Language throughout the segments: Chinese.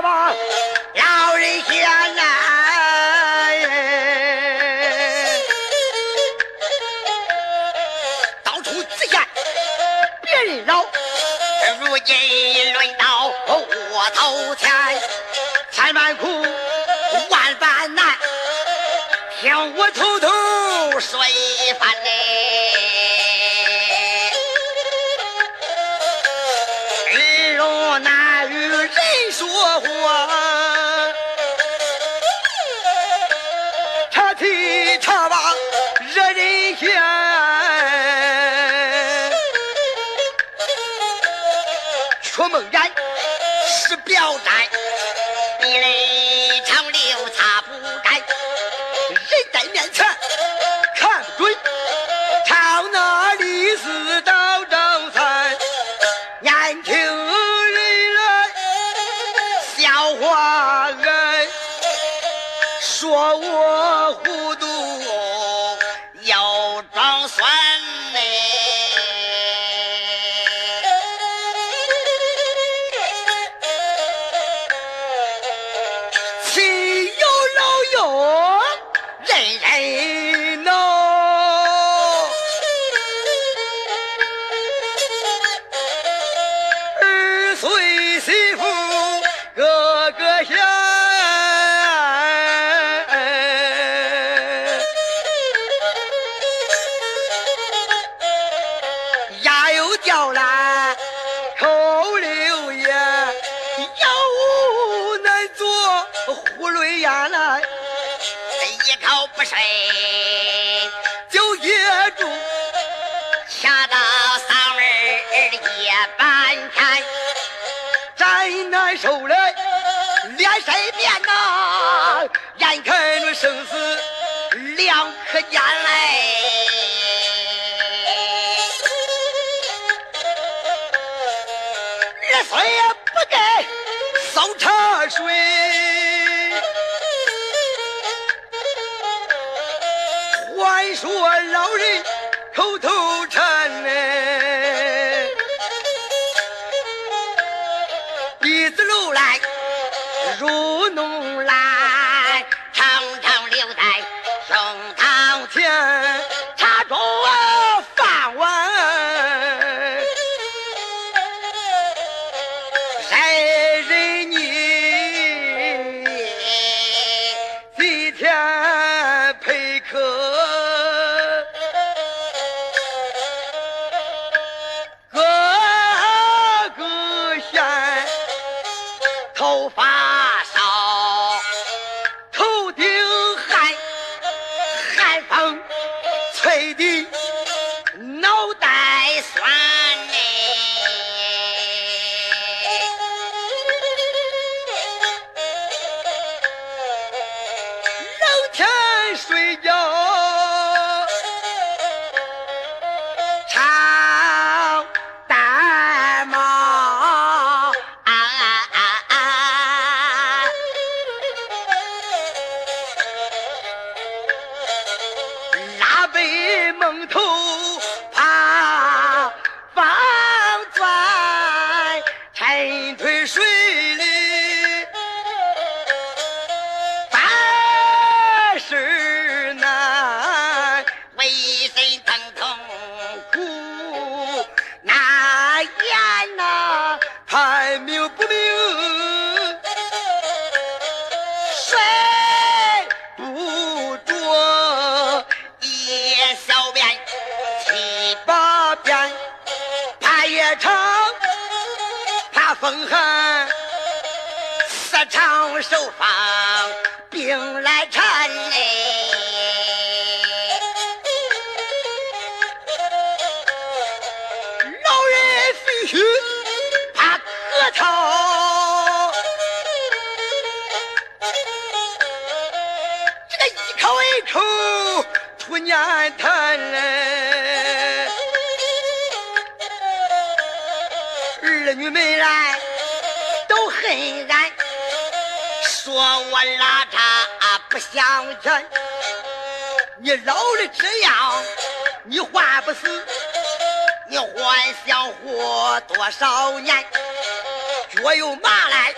老人家难，别。如今轮到我头前，千般苦，万般难，听我头头说一番嘞。大人，说我糊涂牙又掉了，口流烟，药物难做，囫囵咽来，一口不睡就噎住。掐到嗓门儿夜半天，真难受嘞，脸色变呐，眼看着生死两可见嘞。二岁也不给烧茶水，还说老人口头禅长单毛啊啊啊！拉背蒙头长，怕风寒。四场手放病来缠嘞，老人必须怕咳嗽，儿女们来都恨俺。说我拉碴不向前，你老了这样，你还不死？你还想活多少年？脚又麻来，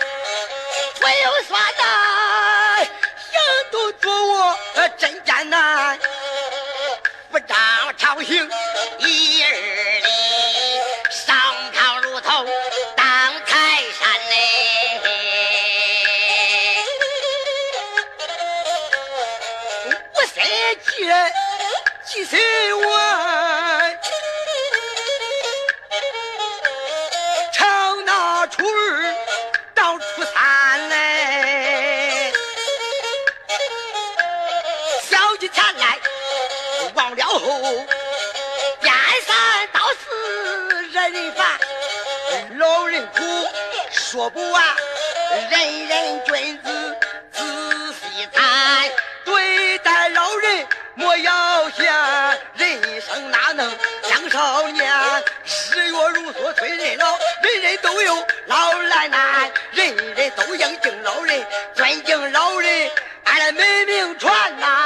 腿又酸呐，行动做我真艰难，不张朝行嘞。我想几人几岁晚？朝那初二到初三嘞，小姐前来忘了后，颠三倒四惹人烦，老人苦说不完，人人都有老来难，人人都应敬老人，尊敬老人，俺的美名传呐，